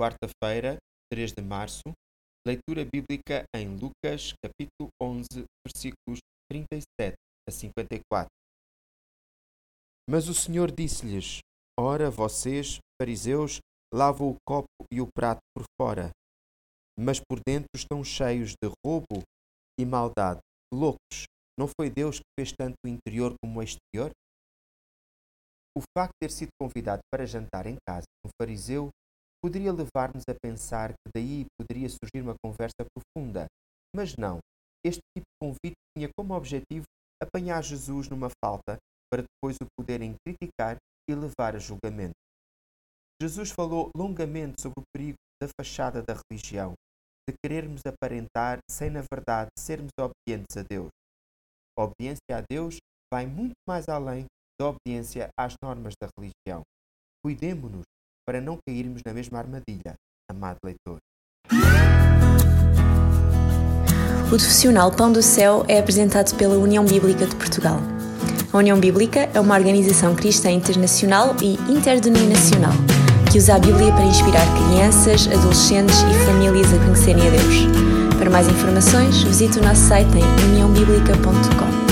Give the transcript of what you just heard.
quarta-feira, 3 de março, leitura bíblica em Lucas, capítulo 11, versículos 37 a 54. Mas o Senhor disse-lhes: Ora, vocês, fariseus, lavam o copo e o prato por fora, mas por dentro estão cheios de roubo e maldade. Loucos, não foi Deus que fez tanto o interior como o exterior? O facto de ter sido convidado para jantar em casa um fariseu poderia levar-nos a pensar que daí poderia surgir uma conversa profunda. Mas não. Este tipo de convite tinha como objetivo apanhar Jesus numa falta para depois o poderem criticar e levar a julgamento. Jesus falou longamente sobre o perigo da fachada da religião, de querermos aparentar sem, na verdade, sermos obedientes a Deus. A obediência a Deus vai muito mais além da obediência às normas da religião. Cuidemo-nos para não cairmos na mesma armadilha, amado leitor. O profissional Pão do Céu é apresentado pela União Bíblica de Portugal. A União Bíblica é uma organização cristã internacional e interdenominacional que usa a Bíblia para inspirar crianças, adolescentes e famílias a conhecerem a Deus. Para mais informações, visite o nosso site em uniãobíblica.com.